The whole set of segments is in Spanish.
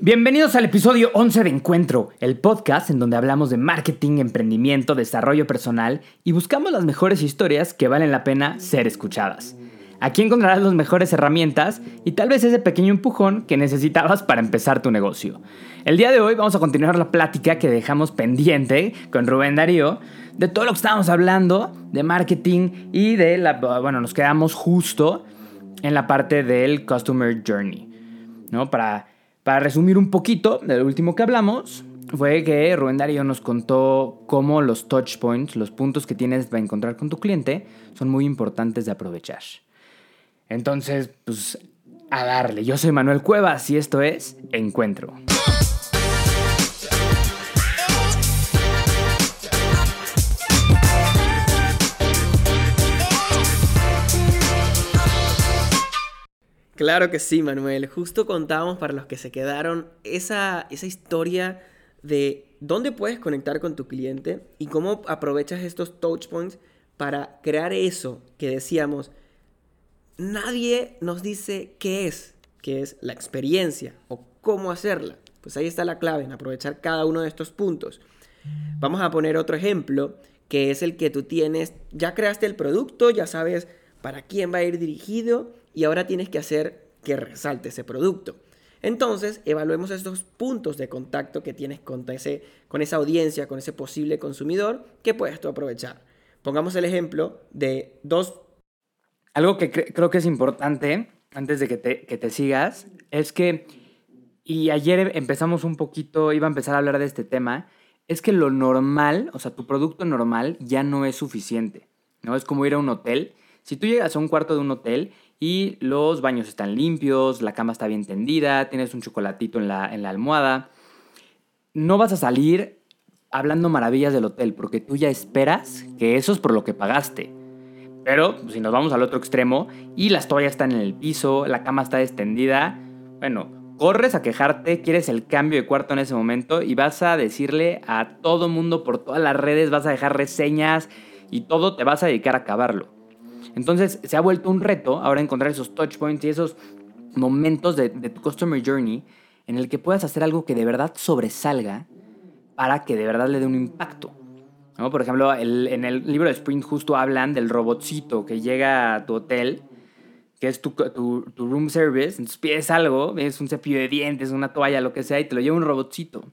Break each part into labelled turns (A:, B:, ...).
A: Bienvenidos al episodio 11 de Encuentro, el podcast en donde hablamos de marketing, emprendimiento, desarrollo personal y buscamos las mejores historias que valen la pena ser escuchadas. Aquí encontrarás las mejores herramientas y tal vez ese pequeño empujón que necesitabas para empezar tu negocio. El día de hoy vamos a continuar la plática que dejamos pendiente con Rubén Darío de todo lo que estábamos hablando de marketing y de la... Bueno, nos quedamos justo en la parte del Customer Journey, ¿no? Para para resumir un poquito de lo último que hablamos, fue que Rubén Darío nos contó cómo los touch points, los puntos que tienes para encontrar con tu cliente, son muy importantes de aprovechar. Entonces, pues a darle. Yo soy Manuel Cuevas y esto es Encuentro.
B: Claro que sí, Manuel. Justo contábamos para los que se quedaron esa, esa historia de dónde puedes conectar con tu cliente y cómo aprovechas estos touch points para crear eso que decíamos. Nadie nos dice qué es, qué es la experiencia o cómo hacerla. Pues ahí está la clave en aprovechar cada uno de estos puntos. Vamos a poner otro ejemplo que es el que tú tienes, ya creaste el producto, ya sabes para quién va a ir dirigido y ahora tienes que hacer que resalte ese producto. Entonces, evaluemos estos puntos de contacto que tienes con, ese, con esa audiencia, con ese posible consumidor que puedes tú aprovechar. Pongamos el ejemplo de dos...
A: Algo que creo que es importante, antes de que te, que te sigas, es que, y ayer empezamos un poquito, iba a empezar a hablar de este tema, es que lo normal, o sea, tu producto normal ya no es suficiente, ¿no? Es como ir a un hotel. Si tú llegas a un cuarto de un hotel y los baños están limpios, la cama está bien tendida, tienes un chocolatito en la, en la almohada. No vas a salir hablando maravillas del hotel porque tú ya esperas que eso es por lo que pagaste. Pero pues, si nos vamos al otro extremo y las toallas están en el piso, la cama está extendida, bueno, corres a quejarte, quieres el cambio de cuarto en ese momento y vas a decirle a todo mundo por todas las redes, vas a dejar reseñas y todo te vas a dedicar a acabarlo. Entonces se ha vuelto un reto ahora encontrar esos touch points y esos momentos de, tu customer journey en el que puedas hacer algo que de verdad sobresalga para que de verdad le dé un impacto. Por ejemplo, en el libro de Sprint justo hablan del robotcito que llega a tu hotel, que es tu, tu, room service, entonces pides algo, es un cepillo de dientes, una toalla, lo que sea, y te lo lleva un robotcito.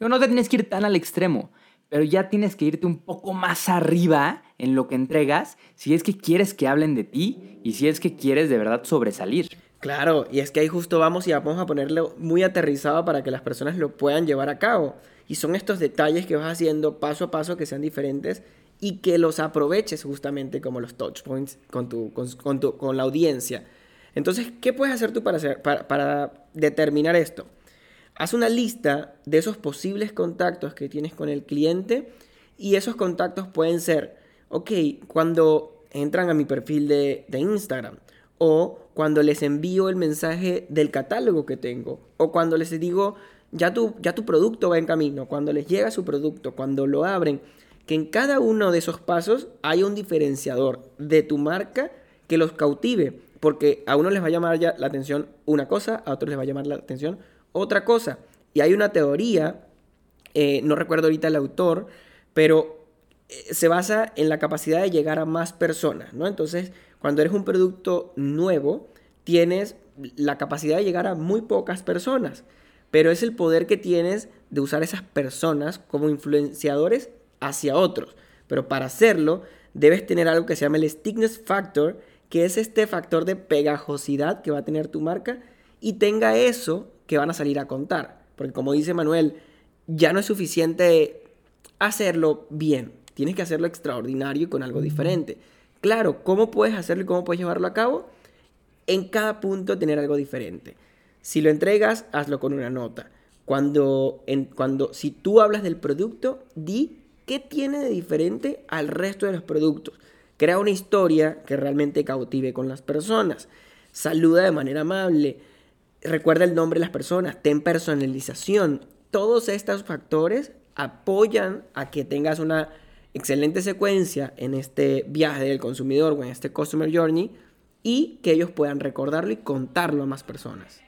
A: no te tienes que ir tan al extremo, pero ya tienes que irte un poco más arriba en lo que entregas si es que quieres que hablen de ti y si es que quieres de verdad sobresalir.
B: Claro, y es que ahí justo vamos y vamos a ponerlo muy aterrizado para que las personas lo puedan llevar a cabo. Y son estos detalles que vas haciendo paso a paso que sean diferentes y que los aproveches justamente como los touch points con, tu, con, con la audiencia. Entonces, ¿qué puedes hacer tú para, hacer, para, para determinar esto? Haz una lista de esos posibles contactos que tienes con el cliente y esos contactos pueden ser, ok, cuando entran a mi perfil de, Instagram o cuando les envío el mensaje del catálogo que tengo o cuando les digo, ya tu, ya tu producto va en camino, cuando les llega su producto, cuando lo abren, que en cada uno de esos pasos hay un diferenciador de tu marca que los cautive, porque a uno les va a llamar ya la atención una cosa, a otros les va a llamar la atención otra cosa. Y hay una teoría, eh, no recuerdo ahorita el autor, pero eh, se basa en la capacidad de llegar a más personas, ¿no? Entonces, cuando eres un producto nuevo, tienes la capacidad de llegar a muy pocas personas, pero es el poder que tienes de usar esas personas como influenciadores hacia otros. Pero para hacerlo, debes tener algo que se llama el stickness factor, que es este factor de pegajosidad que va a tener tu marca y tenga eso que van a salir a contar. Porque como dice Manuel, ya no es suficiente hacerlo bien, tienes que hacerlo extraordinario y con algo diferente. Claro, ¿cómo puedes hacerlo y cómo puedes llevarlo a cabo? En cada punto tener algo diferente. Si lo entregas, hazlo con una nota. Cuando, en, cuando, si tú hablas del producto, di qué tiene de diferente al resto de los productos. Crea una historia que realmente cautive con las personas. Saluda de manera amable recuerda el nombre de las personas, ten personalización. Todos estos factores apoyan a que tengas una excelente secuencia en este viaje del consumidor o en este Customer Journey y que ellos puedan recordarlo y contarlo a más personas.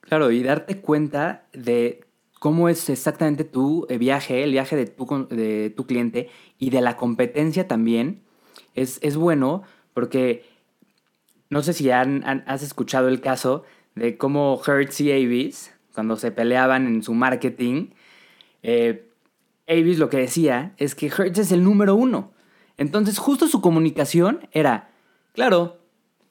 A: Claro, y darte cuenta de cómo es exactamente tu eh, viaje, el viaje de tu, de tu cliente y de la competencia también, es, es bueno porque no sé si han, has escuchado el caso de cómo Hertz y Avis, cuando se peleaban en su marketing, eh, Avis lo que decía es que Hertz es el número uno. Entonces justo su comunicación era, claro,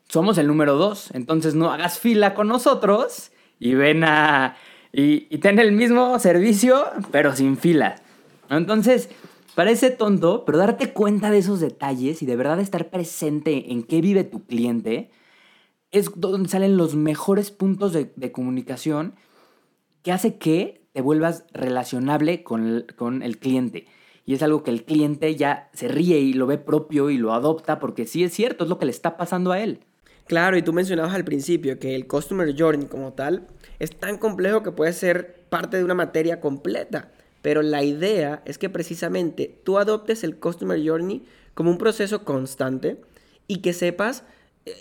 A: somos el número dos, entonces no hagas fila con nosotros y ven a... y, y ten el mismo servicio, pero sin fila. Entonces, parece tonto, pero darte cuenta de esos detalles y de verdad estar presente en qué vive tu cliente es donde salen los mejores puntos de, comunicación que hace que te vuelvas relacionable con el, con el cliente. Y es algo que el cliente ya se ríe y lo ve propio y lo adopta porque sí es cierto, es lo que le está pasando a él.
B: Claro, y tú mencionabas al principio que el Customer Journey como tal es tan complejo que puede ser parte de una materia completa. Pero la idea es que precisamente tú adoptes el Customer Journey como un proceso constante y que sepas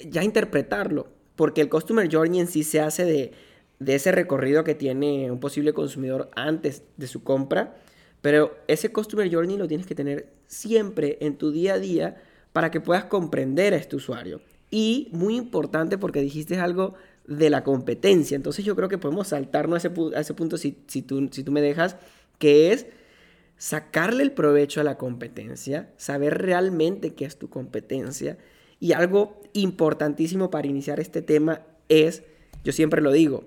B: ya interpretarlo. Porque el Customer Journey en sí se hace de, de ese recorrido que tiene un posible consumidor antes de su compra. Pero ese Customer Journey lo tienes que tener siempre en tu día a día para que puedas comprender a este usuario. Y muy importante porque dijiste algo de la competencia. Entonces yo creo que podemos saltarnos a ese, a ese punto si, si, tú, si tú me dejas, que es sacarle el provecho a la competencia, saber realmente qué es tu competencia. Y algo importantísimo para iniciar este tema es, yo siempre lo digo,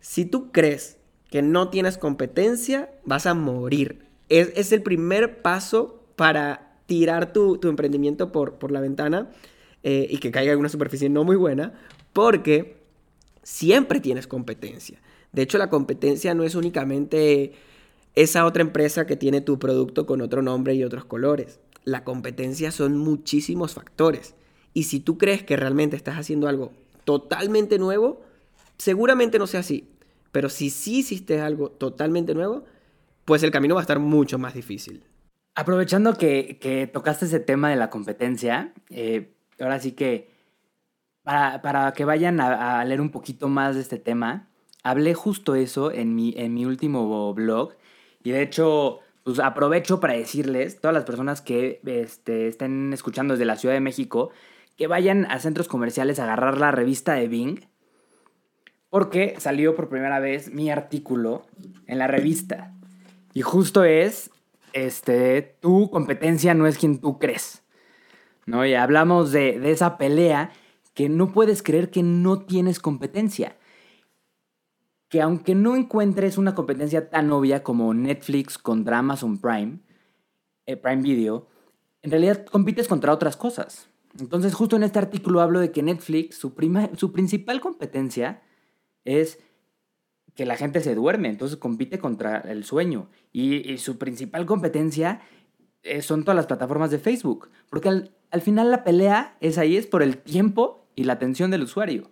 B: si tú crees que no tienes competencia, vas a morir. Es, es el primer paso para tirar tu, tu emprendimiento por, por la ventana eh, y que caiga en una superficie no muy buena, porque siempre tienes competencia. De hecho, la competencia no es únicamente esa otra empresa que tiene tu producto con otro nombre y otros colores. La competencia son muchísimos factores. Y si tú crees que realmente estás haciendo algo totalmente nuevo, seguramente no sea así. Pero si sí hiciste algo totalmente nuevo, pues el camino va a estar mucho más difícil.
A: Aprovechando que, tocaste ese tema de la competencia, eh, ahora sí que para, que vayan a, leer un poquito más de este tema, hablé justo eso en mi, en mi último blog. Y de hecho, pues aprovecho para decirles, todas las personas que este, estén escuchando desde la Ciudad de México, que vayan a centros comerciales a agarrar la revista de Bing. Porque salió por primera vez mi artículo en la revista. Y justo es, este, tu competencia no es quien tú crees. ¿no? Y hablamos de, esa pelea que no puedes creer que no tienes competencia. Que aunque no encuentres una competencia tan obvia como Netflix contra Amazon Prime, eh, Prime Video, en realidad compites contra otras cosas. Entonces, justo en este artículo hablo de que Netflix, su, su principal competencia es que la gente se duerme, entonces compite contra el sueño. Y, su principal competencia eh, son todas las plataformas de Facebook. Porque al, al final la pelea es ahí, es por el tiempo y la atención del usuario,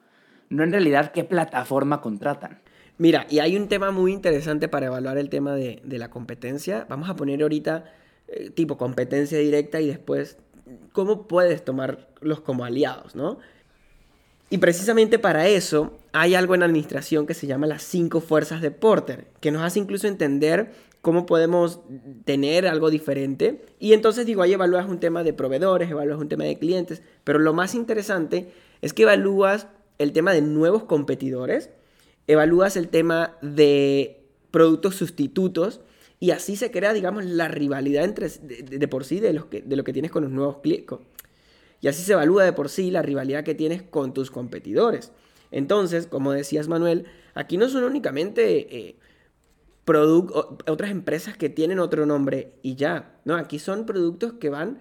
A: no en realidad qué plataforma contratan.
B: Mira, y hay un tema muy interesante para evaluar el tema de, la competencia. Vamos a poner ahorita eh, tipo competencia directa y después cómo puedes tomarlos como aliados, ¿no? Y precisamente para eso hay algo en administración que se llama las cinco fuerzas de Porter, que nos hace incluso entender cómo podemos tener algo diferente. Y entonces digo, ahí evalúas un tema de proveedores, evalúas un tema de clientes, pero lo más interesante es que evalúas el tema de nuevos competidores, evalúas el tema de productos sustitutos y así se crea, digamos, la rivalidad entre, de, por sí de, los que, de lo que tienes con los nuevos clientes. Y así se evalúa de por sí la rivalidad que tienes con tus competidores. Entonces, como decías Manuel, aquí no son únicamente eh, otras empresas que tienen otro nombre y ya. No, aquí son productos que van,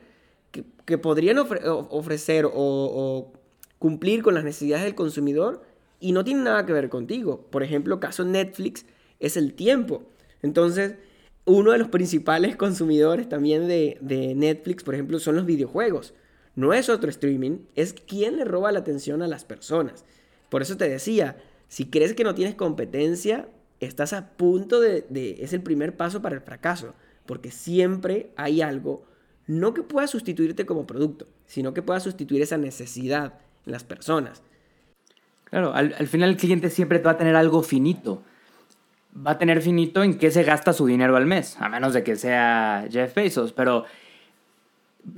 B: que, podrían ofrecer o, cumplir con las necesidades del consumidor y no tienen nada que ver contigo. Por ejemplo, caso Netflix es el tiempo. Entonces, uno de los principales consumidores también de, Netflix, por ejemplo, son los videojuegos. No es otro streaming, es quien le roba la atención a las personas. Por eso te decía, si crees que no tienes competencia, estás a punto de, Es el primer paso para el fracaso, porque siempre hay algo, no que pueda sustituirte como producto, sino que pueda sustituir esa necesidad en las personas.
A: Claro, al, al final el cliente siempre va a tener algo finito. Va a tener finito en qué se gasta su dinero al mes, a menos de que sea Jeff Bezos, pero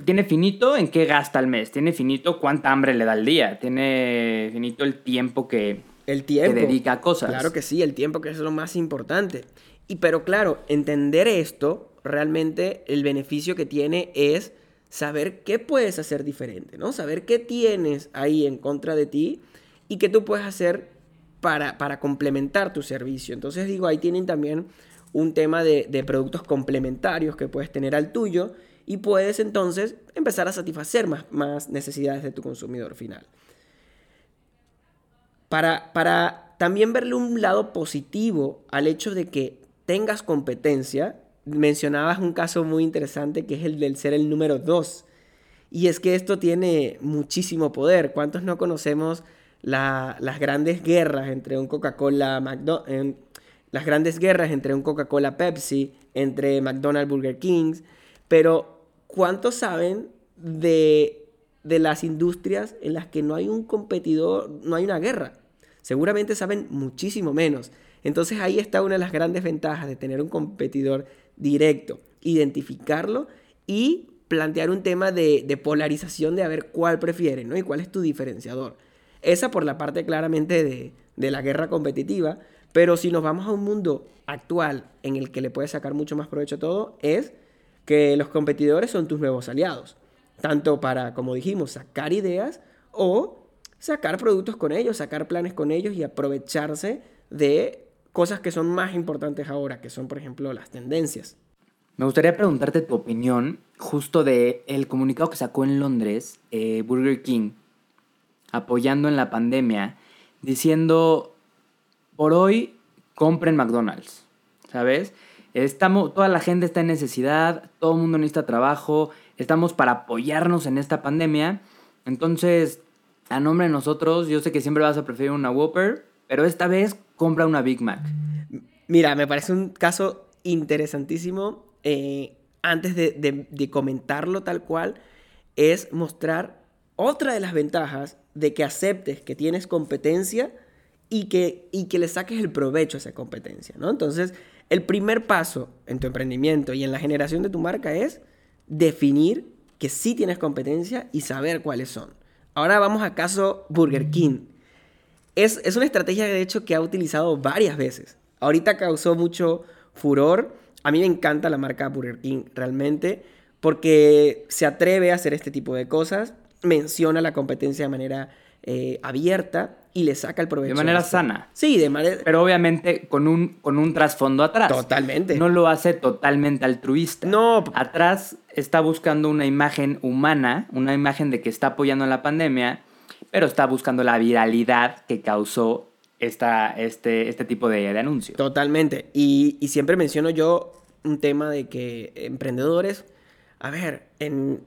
A: tiene finito en qué gasta al mes, tiene finito cuánta hambre le da al día, tiene finito el tiempo que,
B: El tiempo.
A: que dedica a cosas.
B: Claro que sí, el tiempo que es lo más importante. Y pero claro, entender esto, realmente el beneficio que tiene es saber qué puedes hacer diferente, ¿no? Saber qué tienes ahí en contra de ti y qué tú puedes hacer para, para complementar tu servicio. Entonces digo, ahí tienen también un tema de, de productos complementarios que puedes tener al tuyo y puedes entonces empezar a satisfacer más, más necesidades de tu consumidor final. Para, para también verle un lado positivo al hecho de que tengas competencia, mencionabas un caso muy interesante que es el del ser el número 2. Y es que esto tiene muchísimo poder. ¿Cuántos no conocemos la- las grandes guerras entre un Coca-Cola, McDo- en- las grandes guerras entre un Coca-Cola Pepsi, entre McDonald's Burger Kings? Pero ¿cuántos saben de, de las industrias en las que no hay un competidor, no hay una guerra? Seguramente saben muchísimo menos. Entonces ahí está una de las grandes ventajas de tener un competidor directo, identificarlo y plantear un tema de, de polarización de a ver cuál prefiere, ¿no? Y cuál es tu diferenciador. Esa por la parte claramente de, de la guerra competitiva, pero si nos vamos a un mundo actual en el que le puedes sacar mucho más provecho a todo, es que los competidores son tus nuevos aliados, tanto para, como dijimos, sacar ideas o sacar productos con ellos, sacar planes con ellos y aprovecharse de cosas que son más importantes ahora, que son, por ejemplo, las tendencias.
A: Me gustaría preguntarte tu opinión justo de el comunicado que sacó en Londres eh, Burger King apoyando en la pandemia, diciendo por hoy compren McDonald's, ¿sabes? Estamos, toda la gente está en necesidad, todo el mundo necesita trabajo, estamos para apoyarnos en esta pandemia. Entonces, a nombre de nosotros, yo sé que siempre vas a preferir una Whopper, pero esta vez compra una Big Mac.
B: Mira, me parece un caso interesantísimo. eh, antes de, comentarlo tal cual, es mostrar otra de las ventajas de que aceptes que tienes competencia y que, y que le saques el provecho a esa competencia, ¿no? Entonces, el primer paso en tu emprendimiento y en la generación de tu marca es definir que sí tienes competencia y saber cuáles son. Ahora vamos a caso Burger King. Es, es una estrategia, de hecho, que ha utilizado varias veces. Ahorita causó mucho furor. A mí me encanta la marca Burger King, realmente, porque se atreve a hacer este tipo de cosas, menciona la competencia de manera eh, abierta y le saca el provecho.
A: De manera sana.
B: Sí, de manera...
A: Pero obviamente con un, con un trasfondo atrás.
B: Totalmente.
A: No lo hace totalmente altruista.
B: No.
A: Atrás está buscando una imagen humana, una imagen de que está apoyando la pandemia, pero está buscando la viralidad que causó esta, este, este tipo de, de anuncio.
B: Totalmente. Y, y siempre menciono yo un tema de que emprendedores, a ver, en,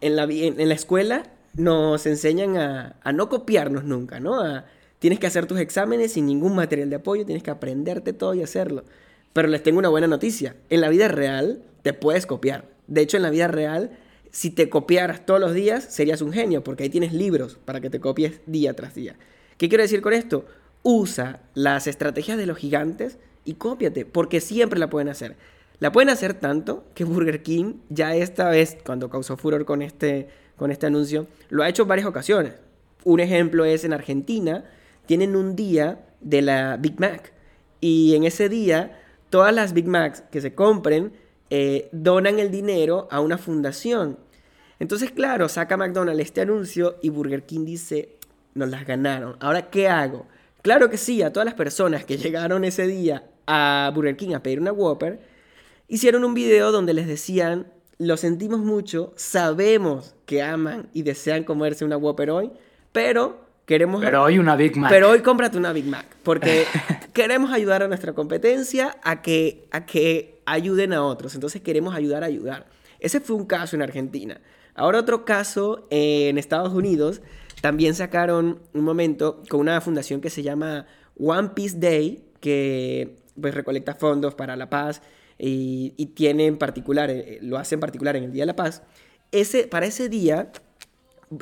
B: en, la, en la escuela nos enseñan a, a no copiarnos nunca, ¿no? A- tienes que hacer tus exámenes sin ningún material de apoyo, tienes que aprenderte todo y hacerlo. Pero les tengo una buena noticia. En la vida real te puedes copiar. De hecho, en la vida real, si te copiaras todos los días, serías un genio, porque ahí tienes libros para que te copies día tras día. ¿Qué quiero decir con esto? Usa las estrategias de los gigantes y cópiate, porque siempre la pueden hacer. La pueden hacer tanto que Burger King ya esta vez, cuando causó furor con este, con este anuncio, lo ha hecho en varias ocasiones. Un ejemplo es en Argentina, tienen un día de la Big Mac. Y en ese día, todas las Big Macs que se compren eh, donan el dinero a una fundación. Entonces, claro, saca McDonald's este anuncio y Burger King dice, nos las ganaron. Ahora, ¿qué hago? Claro que sí, a todas las personas que llegaron ese día a Burger King a pedir una Whopper, hicieron un video donde les decían, lo sentimos mucho, sabemos que aman y desean comerse una Whopper hoy, pero queremos...
A: Pero hoy una Big Mac.
B: Pero hoy cómprate una Big Mac, porque queremos ayudar a nuestra competencia a que, a que ayuden a otros. Entonces queremos ayudar a ayudar. Ese fue un caso en Argentina. Ahora otro caso eh, en Estados Unidos. También sacaron un momento con una fundación que se llama One Peace Day, que pues recolecta fondos para la paz y, y tiene en particular, eh, lo hace en particular en el Día de la Paz. Ese, para ese día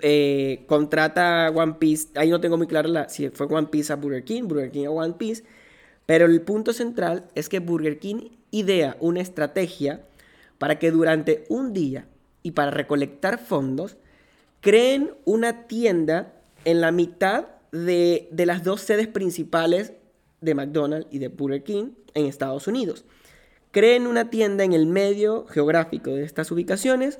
B: eh, contrata One Piece, ahí no tengo muy claro la, si fue One Piece a Burger King, Burger King a One Piece, pero el punto central es que Burger King idea una estrategia para que durante un día y para recolectar fondos, creen una tienda en la mitad de, de las dos sedes principales de McDonald's y de Burger King en Estados Unidos. Creen una tienda en el medio geográfico de estas ubicaciones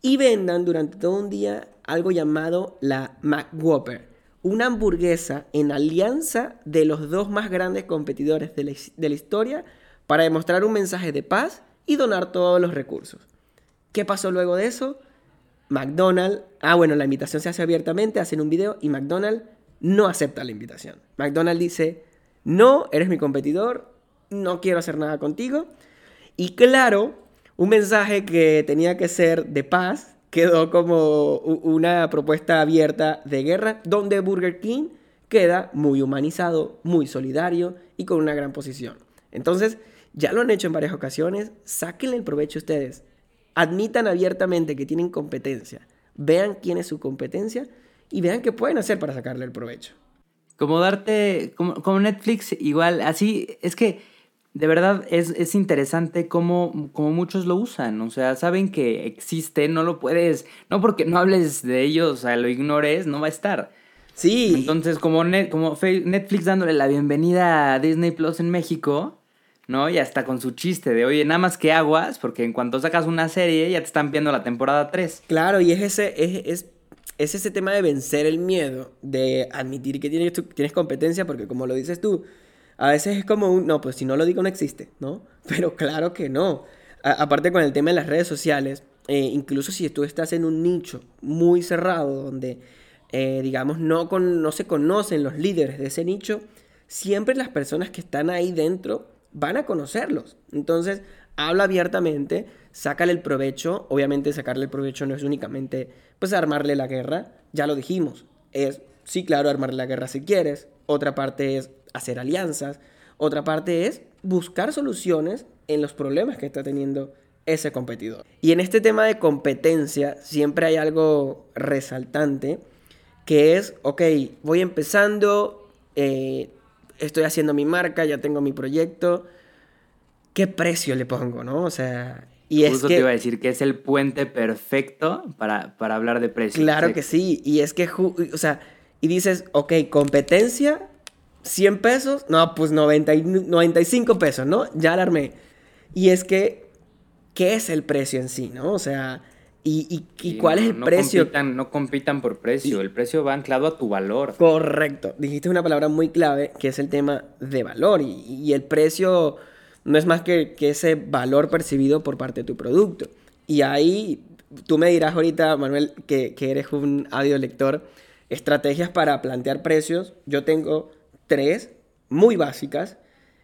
B: y vendan durante todo un día algo llamado la McWhopper, una hamburguesa en alianza de los dos más grandes competidores de la, de la historia para demostrar un mensaje de paz y donar todos los recursos. ¿Qué pasó luego de eso? McDonald's, ah bueno, la invitación se hace abiertamente, hacen un video y McDonald's no acepta la invitación. McDonald's dice, no, eres mi competidor, no quiero hacer nada contigo. Y claro, un mensaje que tenía que ser de paz quedó como una propuesta abierta de guerra, donde Burger King queda muy humanizado, muy solidario y con una gran posición. Entonces, ya lo han hecho en varias ocasiones, sáquenle el provecho ustedes. Admitan abiertamente que tienen competencia, vean quién es su competencia y vean qué pueden hacer para sacarle el provecho.
A: Como darte, como, Netflix, igual, así, es que de verdad es, interesante cómo, muchos lo usan. O sea, saben que existe, no lo puedes, no porque no hables de ellos, o sea, lo ignores, no va a estar.
B: Sí.
A: Entonces, como, como Netflix dándole la bienvenida a Disney Plus en México, ¿no? Y hasta con su chiste de, oye, nada más que aguas, porque en cuanto sacas una serie ya te están viendo la temporada 3.
B: Claro, y es ese, es, es, es ese tema de vencer el miedo, de admitir que tienes, tienes competencia, porque como lo dices tú, a veces es como un, no, pues si no lo digo no existe, ¿no? Pero claro que no. aparte con el tema de las redes sociales, eh, incluso si tú estás en un nicho muy cerrado, donde, eh, digamos, no, con, no se conocen los líderes de ese nicho, siempre las personas que están ahí dentro van a conocerlos. Entonces, habla abiertamente, sácale el provecho. Obviamente, sacarle el provecho no es únicamente, pues, armarle la guerra. Ya lo dijimos. Es, sí, claro, armarle la guerra si quieres. Otra parte es hacer alianzas. Otra parte es buscar soluciones en los problemas que está teniendo ese competidor. Y en este tema de competencia siempre hay algo resaltante que es, ok, voy empezando, eh, estoy haciendo mi marca, ya tengo mi proyecto, ¿qué precio le pongo, no? O sea,
A: y Justo es que... te iba a decir que es el puente perfecto para, para hablar de precio.
B: Claro que sí, y es que, o sea, y dices, ok, competencia, 100 pesos, no, pues 90 95 pesos, ¿no? Ya la armé. Y es que, ¿qué es el precio en sí, no? O sea, ¿Y, y, cuál es el precio?
A: no compitan por precio, el precio va anclado a tu valor.
B: Correcto, dijiste una palabra muy clave que es el tema de valor y, el precio no es más que, que, ese valor percibido por parte de tu producto. Y ahí tú me dirás ahorita, Manuel, que, que eres un audio lector, estrategias para plantear precios. Yo tengo tres muy básicas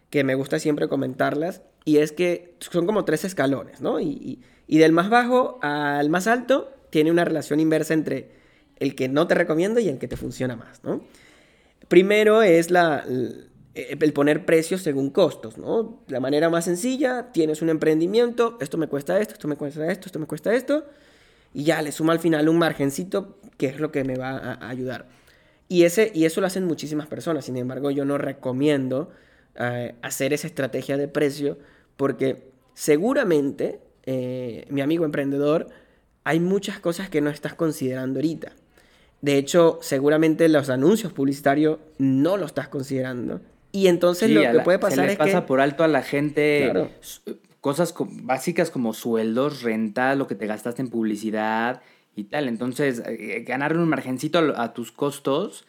B: que me gusta siempre comentarlas y es que son como tres escalones, ¿no? y y del más bajo al más alto tiene una relación inversa entre el que no te recomiendo y el que te funciona más, ¿no? Primero es la, el poner precios según costos, ¿no? La manera más sencilla, tienes un emprendimiento, esto me cuesta esto, esto me cuesta esto, esto me cuesta esto, y ya le suma al final un margencito que es lo que me va a ayudar. Y, ese, y eso lo hacen muchísimas personas, sin embargo yo no recomiendo eh, hacer esa estrategia de precio porque seguramente eh, mi amigo emprendedor, hay muchas cosas que no estás considerando ahorita. De hecho, seguramente los anuncios publicitarios no lo estás considerando. Y entonces lo que puede pasar
A: se
B: es
A: pasa por alto a la gente cosas básicas como sueldos, renta, lo que te gastaste en publicidad y tal. Entonces, eh, ganarle un margencito a, a, tus costos.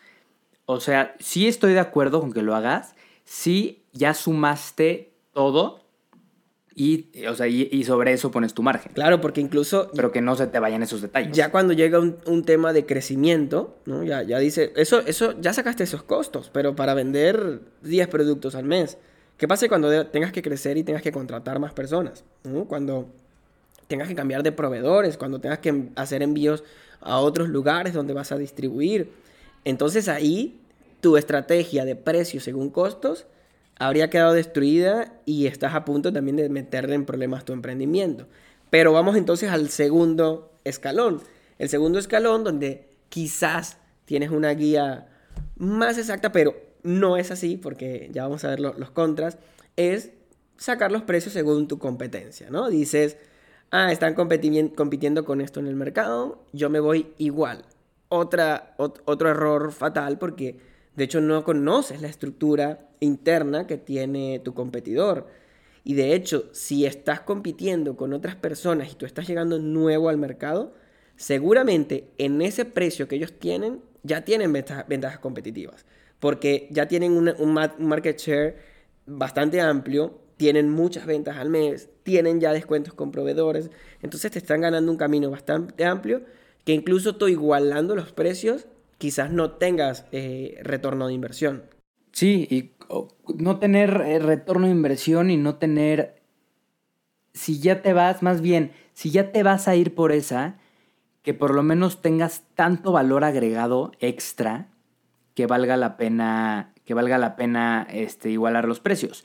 A: O sea, sí estoy de acuerdo con que lo hagas. Sí ya sumaste todo y, o sea, y, sobre eso pones tu margen.
B: Claro, porque incluso...
A: Pero que no se te vayan esos detalles.
B: Ya cuando llega un, un tema de crecimiento, ¿no? Ya, ya dice, eso, eso, ya sacaste esos costos, pero para vender 10 productos al mes. ¿Qué pasa cuando tengas que crecer y tengas que contratar más personas? ¿no? Cuando tengas que cambiar de proveedores, cuando tengas que hacer envíos a otros lugares donde vas a distribuir. Entonces ahí tu estrategia de precios según costos habría quedado destruida y estás a punto también de meterle en problemas tu emprendimiento. Pero vamos entonces al segundo escalón. El segundo escalón donde quizás tienes una guía más exacta, pero no es así, porque ya vamos a ver los contras, es sacar los precios según tu competencia, ¿no? Dices, ah, están compitiendo con esto en el mercado, yo me voy igual. Otra, otro error fatal porque de hecho no conoces la estructura interna que tiene tu competidor. Y de hecho, si estás compitiendo con otras personas y tú estás llegando nuevo al mercado, seguramente en ese precio que ellos tienen, ya tienen ventajas, competitivas. Porque ya tienen un market share bastante amplio, tienen muchas ventas al mes, tienen ya descuentos con proveedores. Entonces te están ganando un camino bastante amplio que incluso tú igualando los precios, quizás no tengas eh, retorno de inversión.
A: Sí, y no tener eh, retorno de inversión y no tener, si ya te vas, más bien, si ya te vas a ir por esa, que por lo menos tengas tanto valor agregado extra que valga la pena, que valga la pena este, igualar los precios.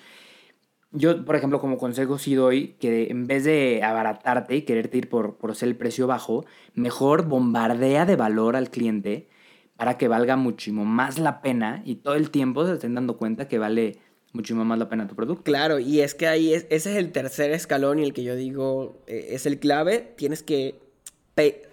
A: Yo, por ejemplo, como consejo sí doy que en vez de abaratarte y quererte ir por, por ser el precio bajo, mejor bombardea de valor al cliente para que valga muchísimo más la pena y todo el tiempo se estén dando cuenta que vale muchísimo más la pena tu producto.
B: Claro, y es que ahí es, ese es el tercer escalón y el que yo digo eh, es el clave. Tienes que,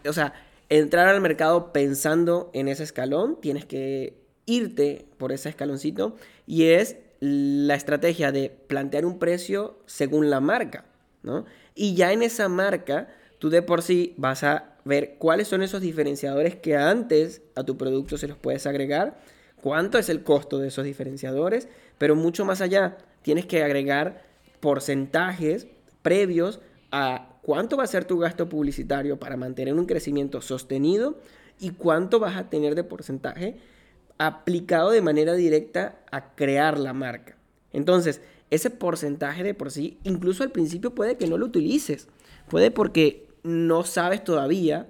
B: o sea, entrar al mercado pensando en ese escalón, tienes que irte por ese escaloncito y es la estrategia de plantear un precio según la marca, ¿no? Y ya en esa marca, tú de por sí vas a ver cuáles son esos diferenciadores que antes a tu producto se los puedes agregar, cuánto es el costo de esos diferenciadores, pero mucho más allá, tienes que agregar porcentajes previos a cuánto va a ser tu gasto publicitario para mantener un crecimiento sostenido y cuánto vas a tener de porcentaje aplicado de manera directa a crear la marca. Entonces, ese porcentaje de por sí, incluso al principio puede que no lo utilices. Puede porque no sabes todavía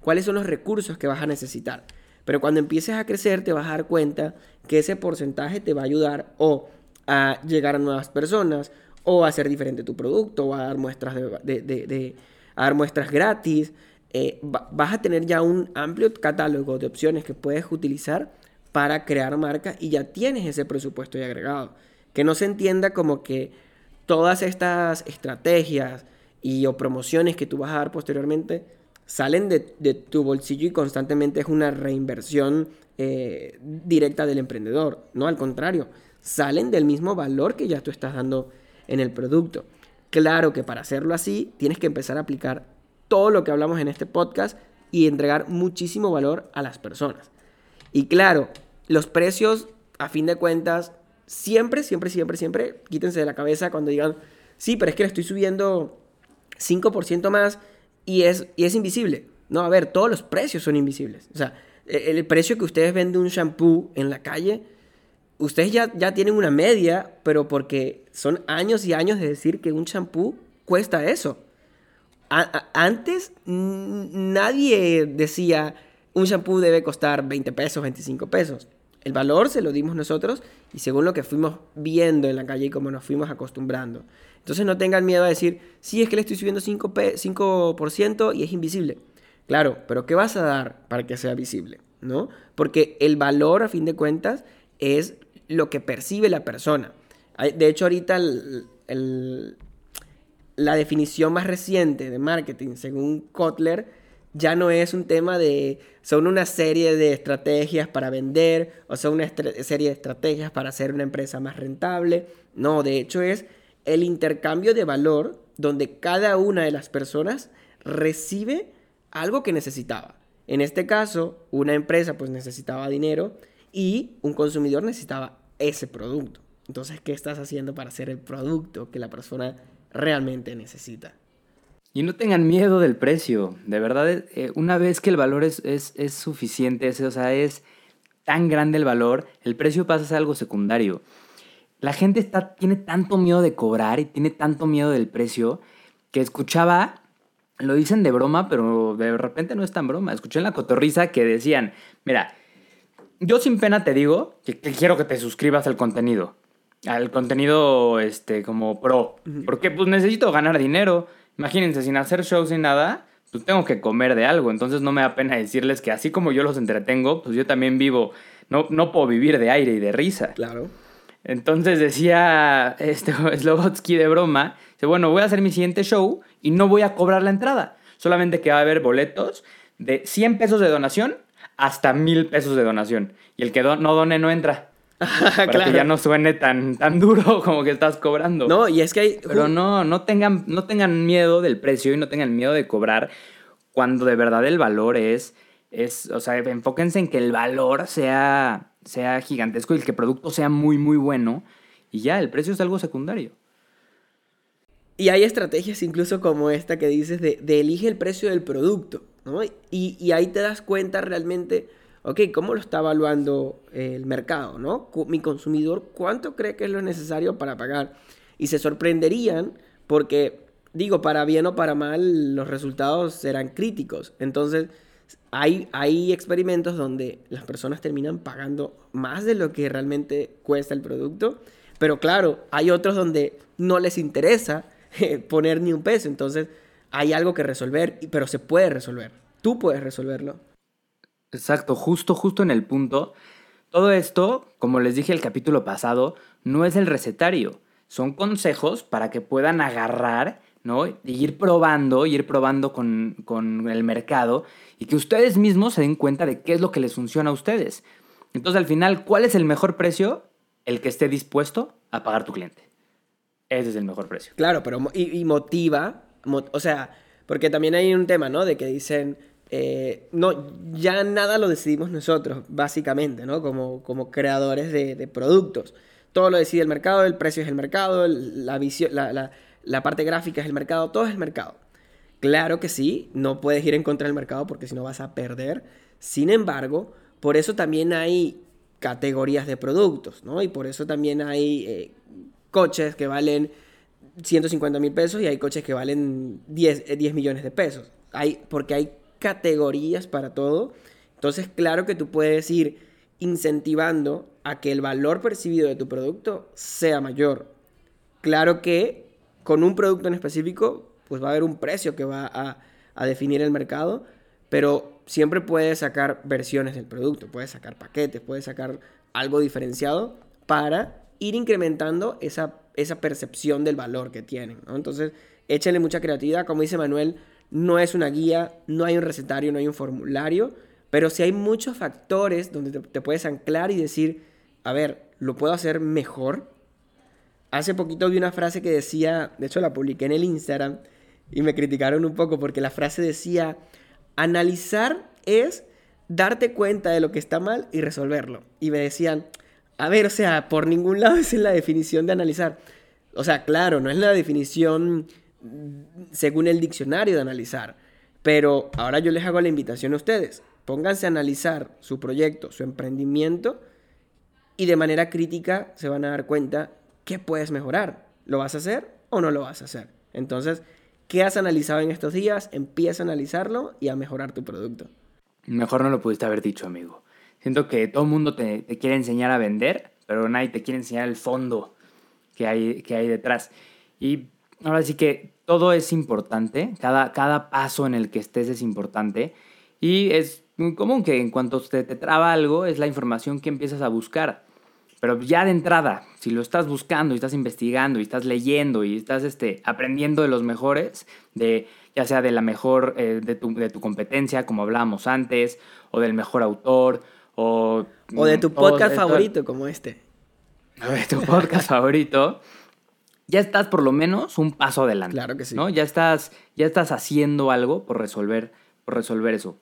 B: cuáles son los recursos que vas a necesitar. Pero cuando empieces a crecer te vas a dar cuenta que ese porcentaje te va a ayudar o a llegar a nuevas personas o a hacer diferente tu producto o a dar muestras, de, dar muestras gratis. Eh, vas a tener ya un amplio catálogo de opciones que puedes utilizar para crear marca y ya tienes ese presupuesto ya agregado. Que no se entienda como que todas estas estrategias, y o promociones que tú vas a dar posteriormente salen de, tu bolsillo y constantemente es una reinversión eh, directa del emprendedor. No, al contrario, salen del mismo valor que ya tú estás dando en el producto. Claro que para hacerlo así tienes que empezar a aplicar todo lo que hablamos en este podcast y entregar muchísimo valor a las personas. Y claro, los precios, a fin de cuentas, siempre, siempre, siempre, siempre, quítense de la cabeza cuando digan, sí, pero es que le estoy subiendo 5% más y es, y es invisible. No, a ver, todos los precios son invisibles. O sea, e, el precio que ustedes venden un shampoo en la calle, ustedes ya, ya tienen una media, pero porque son años y años de decir que un shampoo cuesta eso. Antes nadie decía un shampoo debe costar 20 pesos, 25 pesos. El valor se lo dimos nosotros y según lo que fuimos viendo en la calle y como nos fuimos acostumbrando. Entonces no tengan miedo a decir, sí, es que le estoy subiendo 5%, 5 y es invisible. Claro, pero ¿qué vas a dar para que sea visible? ¿No? Porque el valor, a fin de cuentas, es lo que percibe la persona. De hecho, ahorita la definición más reciente de marketing, según Kotler, ya no es un tema de, son una serie de estrategias para vender o son una serie de estrategias para hacer una empresa más rentable. No, de hecho es el intercambio de valor donde cada una de las personas recibe algo que necesitaba. En este caso, una empresa pues necesitaba dinero y un consumidor necesitaba ese producto. Entonces, ¿qué estás haciendo para hacer el producto que la persona realmente necesita?
A: Y no tengan miedo del precio. De verdad, eh, una vez que el valor es, es, suficiente, o sea, es tan grande el valor, el precio pasa a ser algo secundario. La gente está, tiene tanto miedo de cobrar y tiene tanto miedo del precio que escuchaba, lo dicen de broma, pero de repente no es tan broma. Escuché en la cotorriza que decían, mira, yo sin pena te digo que, quiero que te suscribas al contenido. Al contenido este, como pro. Porque pues necesito ganar dinero. Imagínense, sin hacer shows ni nada, pues tengo que comer de algo. Entonces no me da pena decirles que así como yo los entretengo, pues yo también vivo, no, no puedo vivir de aire y de risa.
B: Claro.
A: Entonces decía este Slobotsky de broma, dice, bueno, voy a hacer mi siguiente show y no voy a cobrar la entrada. Solamente que va a haber boletos de 100 pesos de donación hasta 1000 pesos de donación. Y el que no done no entra. para que ya no suene tan, tan duro como que estás cobrando.
B: No, y es que hay...
A: Pero no, no tengan, no tengan miedo del precio y no tengan miedo de cobrar cuando de verdad el valor es, es o sea, enfóquense en que el valor sea, sea gigantesco y que el producto sea muy, muy bueno y ya, el precio es algo secundario.
B: Y hay estrategias incluso como esta que dices de, de elige el precio del producto, ¿no? Y, y ahí te das cuenta realmente ok, ¿cómo lo está evaluando el mercado, no? Mi consumidor, ¿cuánto cree que es lo necesario para pagar? Y se sorprenderían porque, digo, para bien o para mal, los resultados serán críticos. Entonces, hay, hay experimentos donde las personas terminan pagando más de lo que realmente cuesta el producto. Pero claro, hay otros donde no les interesa eh, poner ni un peso. Entonces, hay algo que resolver, pero se puede resolver. Tú puedes resolverlo.
A: Exacto, justo, justo en el punto. Todo esto, como les dije el capítulo pasado, no es el recetario. Son consejos para que puedan agarrar, ¿no? Y ir probando, ir probando con, con el mercado y que ustedes mismos se den cuenta de qué es lo que les funciona a ustedes. Entonces, al final, ¿cuál es el mejor precio? El que esté dispuesto a pagar tu cliente. Ese es el mejor precio.
B: Claro, pero y, motiva, o sea, porque también hay un tema, ¿no? De que dicen, eh, no, ya nada lo decidimos nosotros, básicamente, ¿no? Como, como creadores de, productos. Todo lo decide el mercado, el precio es el mercado, la, la, parte gráfica es el mercado, todo es el mercado. Claro que sí, no puedes ir en contra del mercado porque si no vas a perder. Sin embargo, por eso también hay categorías de productos, ¿no? Y por eso también hay eh, coches que valen 150 mil pesos y hay coches que valen 10, 10 millones de pesos. Hay, porque hay categorías para todo. Entonces, claro que tú puedes ir incentivando a que el valor percibido de tu producto sea mayor. Claro que con un producto en específico, pues va a haber un precio que va a, definir el mercado, pero siempre puedes sacar versiones del producto, puedes sacar paquetes, puedes sacar algo diferenciado para ir incrementando esa, percepción del valor que tienen. Entonces, échale mucha creatividad, como dice Manuel, no es una guía, no hay un recetario, no hay un formulario, pero sí hay muchos factores donde te, puedes anclar y decir, a ver, ¿lo puedo hacer mejor? Hace poquito vi una frase que decía, de hecho la publiqué en el Instagram y me criticaron un poco porque la frase decía, analizar es darte cuenta de lo que está mal y resolverlo. Y me decían, a ver, o sea, por ningún lado es la definición de analizar. O sea, claro, no es la definición según el diccionario de analizar. Pero ahora yo les hago la invitación a ustedes. Pónganse a analizar su proyecto, su emprendimiento y de manera crítica se van a dar cuenta qué puedes mejorar. ¿Lo vas a hacer o no lo vas a hacer? Entonces, ¿qué has analizado en estos días? Empieza a analizarlo y a mejorar tu producto.
A: Mejor no lo pudiste haber dicho, amigo. Siento que todo el mundo te, quiere enseñar a vender, pero nadie te quiere enseñar el fondo que hay, que hay detrás. Y ahora sí que todo es importante, cada, cada paso en el que estés es importante y es muy común que en cuanto te, te traba algo es la información que empiezas a buscar. Pero ya de entrada, si lo estás buscando y estás investigando y estás leyendo y estás este, aprendiendo de los mejores, de, ya sea de la mejor, eh, de, tu, de, tu, competencia, como hablábamos antes, o del mejor autor, o...
B: O de tu podcast favorito, como este.
A: O de tu podcast favorito ya estás por lo menos un paso adelante.
B: Claro que sí.
A: ¿no? Ya, estás, ya estás haciendo algo por resolver, por resolver eso.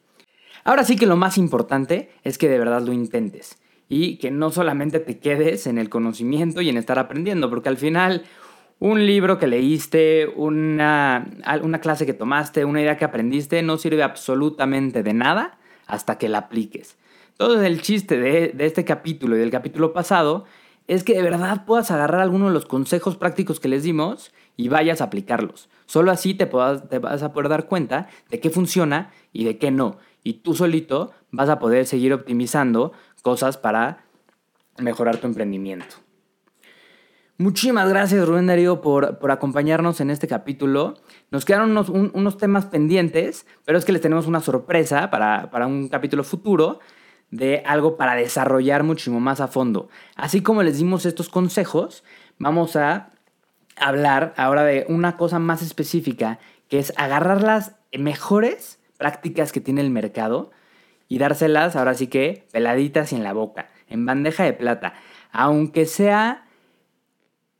A: Ahora sí que lo más importante es que de verdad lo intentes y que no solamente te quedes en el conocimiento y en estar aprendiendo, porque al final un libro que leíste, una, una clase que tomaste, una idea que aprendiste, no sirve absolutamente de nada hasta que la apliques. Todo el chiste de, de este capítulo y del capítulo pasado es que de verdad puedas agarrar alguno de los consejos prácticos que les dimos y vayas a aplicarlos. Solo así te, te vas a poder dar cuenta de qué funciona y de qué no. Y tú solito vas a poder seguir optimizando cosas para mejorar tu emprendimiento. Muchísimas gracias Rubén Darío por, por acompañarnos en este capítulo. Nos quedaron unos, un- unos temas pendientes, pero es que les tenemos una sorpresa para, para un capítulo futuro de algo para desarrollar muchísimo más a fondo. Así como les dimos estos consejos, vamos a hablar ahora de una cosa más específica, que es agarrar las mejores prácticas que tiene el mercado y dárselas ahora sí que peladitas y en la boca, en bandeja de plata. Aunque sea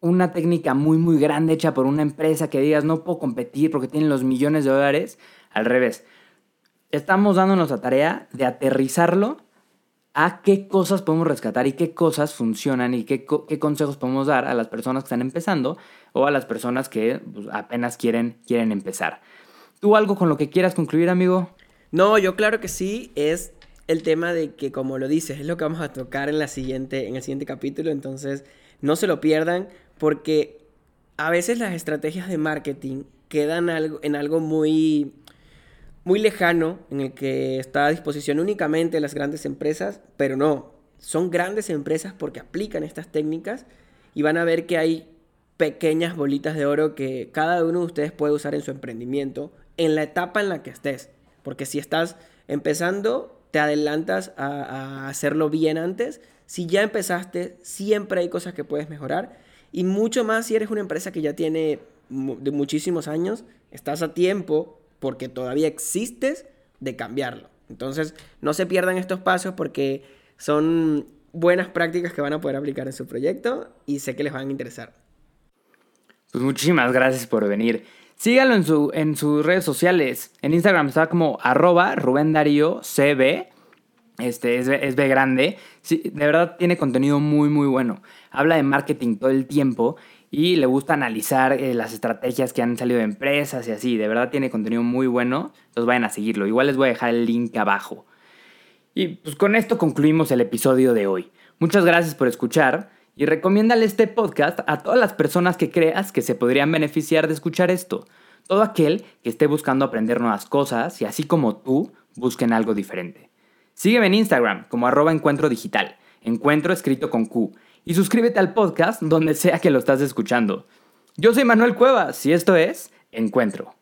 A: una técnica muy muy grande hecha por una empresa que digas no puedo competir porque tienen los millones de dólares, al revés. Estamos dándonos la tarea de aterrizarlo a qué cosas podemos rescatar y qué cosas funcionan y qué, co- qué consejos podemos dar a las personas que están empezando o a las personas que pues, apenas quieren, quieren empezar. ¿Tú algo con lo que quieras concluir, amigo?
B: No, yo claro que sí, es el tema de que como lo dices, es lo que vamos a tocar en, la siguiente, en el siguiente capítulo, entonces no se lo pierdan porque a veces las estrategias de marketing quedan algo, en algo muy, muy lejano, en el que está a disposición únicamente las grandes empresas, pero no, son grandes empresas porque aplican estas técnicas y van a ver que hay pequeñas bolitas de oro que cada uno de ustedes puede usar en su emprendimiento en la etapa en la que estés. Porque si estás empezando, te adelantas a, a hacerlo bien antes. Si ya empezaste, siempre hay cosas que puedes mejorar. Y mucho más si eres una empresa que ya tiene de muchísimos años, estás a tiempo porque todavía existes de cambiarlo. Entonces, no se pierdan estos pasos porque son buenas prácticas que van a poder aplicar en su proyecto y sé que les van a interesar.
A: Pues muchísimas gracias por venir. Sígalo en, su, en sus redes sociales. En Instagram está como arroba Rubén CB. Este es, es B grande. Sí, de verdad tiene contenido muy, muy bueno. Habla de marketing todo el tiempo y le gusta analizar eh, las estrategias que han salido de empresas y así. De verdad tiene contenido muy bueno. Entonces vayan a seguirlo. Igual les voy a dejar el link abajo. Y pues con esto concluimos el episodio de hoy. Muchas gracias por escuchar y recomiéndale este podcast a todas las personas que creas que se podrían beneficiar de escuchar esto. Todo aquel que esté buscando aprender nuevas cosas y así como tú, busquen algo diferente. Sígueme en Instagram como arroba encuentro digital, encuentro escrito con Q, y suscríbete al podcast donde sea que lo estás escuchando. Yo soy Manuel Cuevas y esto es Encuentro.